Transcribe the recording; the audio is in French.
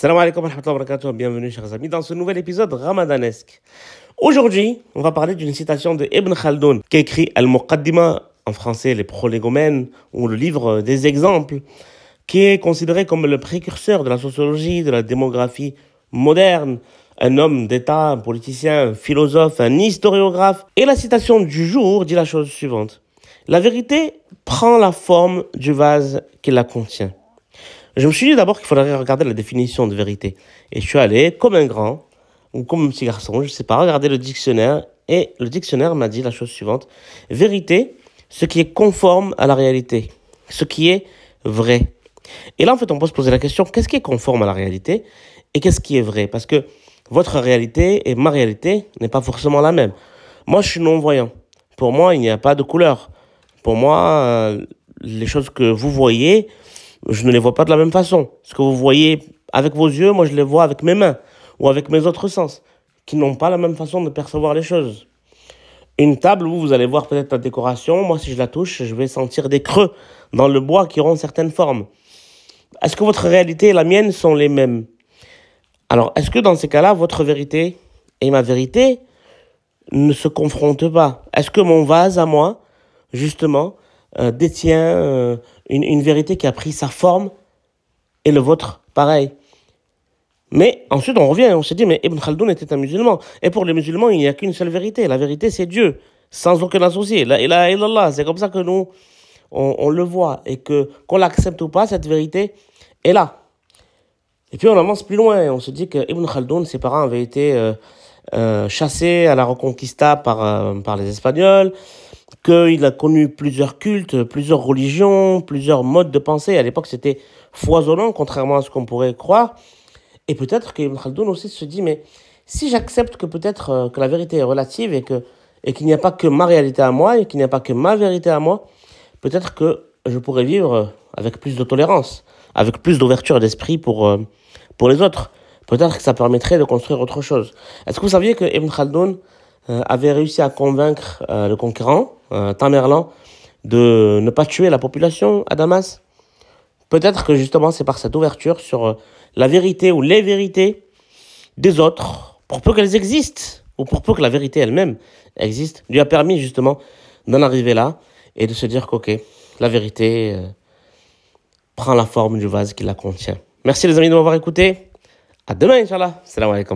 Salam alaikum wa rahmatullahi wa. Bienvenue, chers amis, dans ce nouvel épisode ramadanesque. Aujourd'hui, on va parler d'une citation de Ibn Khaldun qui écrit Al-Muqaddima, en français les prolégomènes, ou le livre des exemples, qui est considéré comme le précurseur de la sociologie, de la démographie moderne, un homme d'État, un politicien, un philosophe, un historiographe. Et la citation du jour dit la chose suivante. La vérité prend la forme du vase qui la contient. Je me suis dit d'abord qu'il faudrait regarder la définition de vérité. Et je suis allé, comme un grand, ou comme un petit garçon, je sais pas, regarder le dictionnaire. Et le dictionnaire m'a dit la chose suivante. Vérité, ce qui est conforme à la réalité. Ce qui est vrai. Et là, en fait, on peut se poser la question, qu'est-ce qui est conforme à la réalité et qu'est-ce qui est vrai? Parce que votre réalité et ma réalité n'est pas forcément la même. Moi, je suis non-voyant. Pour moi, il n'y a pas de couleur. Pour moi, euh, les choses que vous voyez, je ne les vois pas de la même façon. Ce que vous voyez avec vos yeux, moi, je les vois avec mes mains ou avec mes autres sens, qui n'ont pas la même façon de percevoir les choses. Une table où vous allez voir peut-être la décoration, moi, si je la touche, je vais sentir des creux dans le bois qui auront certaines formes. Est-ce que votre réalité et la mienne sont les mêmes? Alors, est-ce que dans ces cas-là, votre vérité et ma vérité ne se confrontent pas? Est-ce que mon vase à moi, justement, euh, détient euh, une, vérité qui a pris sa forme et le vôtre, pareil. Mais ensuite, on revient, on se dit, mais Ibn Khaldoun était un musulman. Et pour les musulmans, il n'y a qu'une seule vérité. La vérité, c'est Dieu, sans aucun associé. La ilaha illallah. C'est comme ça que nous, on, le voit. Et que, qu'on l'accepte ou pas, cette vérité est là. Et puis, on avance plus loin. On se dit que Ibn Khaldoun, ses parents avaient été euh, euh, chassés à la Reconquista par, euh, par les Espagnols qu'il a connu plusieurs cultes, plusieurs religions, plusieurs modes de pensée. À l'époque, c'était foisonnant, contrairement à ce qu'on pourrait croire. Et peut-être qu'Ibn Khaldoun aussi se dit, mais si j'accepte que peut-être euh, que la vérité est relative et que et qu'il n'y a pas que ma réalité à moi et qu'il n'y a pas que ma vérité à moi, peut-être que je pourrais vivre avec plus de tolérance, avec plus d'ouverture d'esprit pour, euh, pour les autres. Peut-être que ça permettrait de construire autre chose. Est-ce que vous saviez que Ibn Khaldoun euh, avait réussi à convaincre le conquérant, euh, Tamerlan, de ne pas tuer la population à Damas Peut-être que justement c'est par cette ouverture sur euh, la vérité ou les vérités des autres, pour peu qu'elles existent, ou pour peu que la vérité elle-même existe, lui a permis justement d'en arriver là et de se dire qu'ok, la vérité euh, prend la forme du vase qui la contient. Merci les amis de m'avoir écouté. À demain, Inch'Allah. Salam alaikum.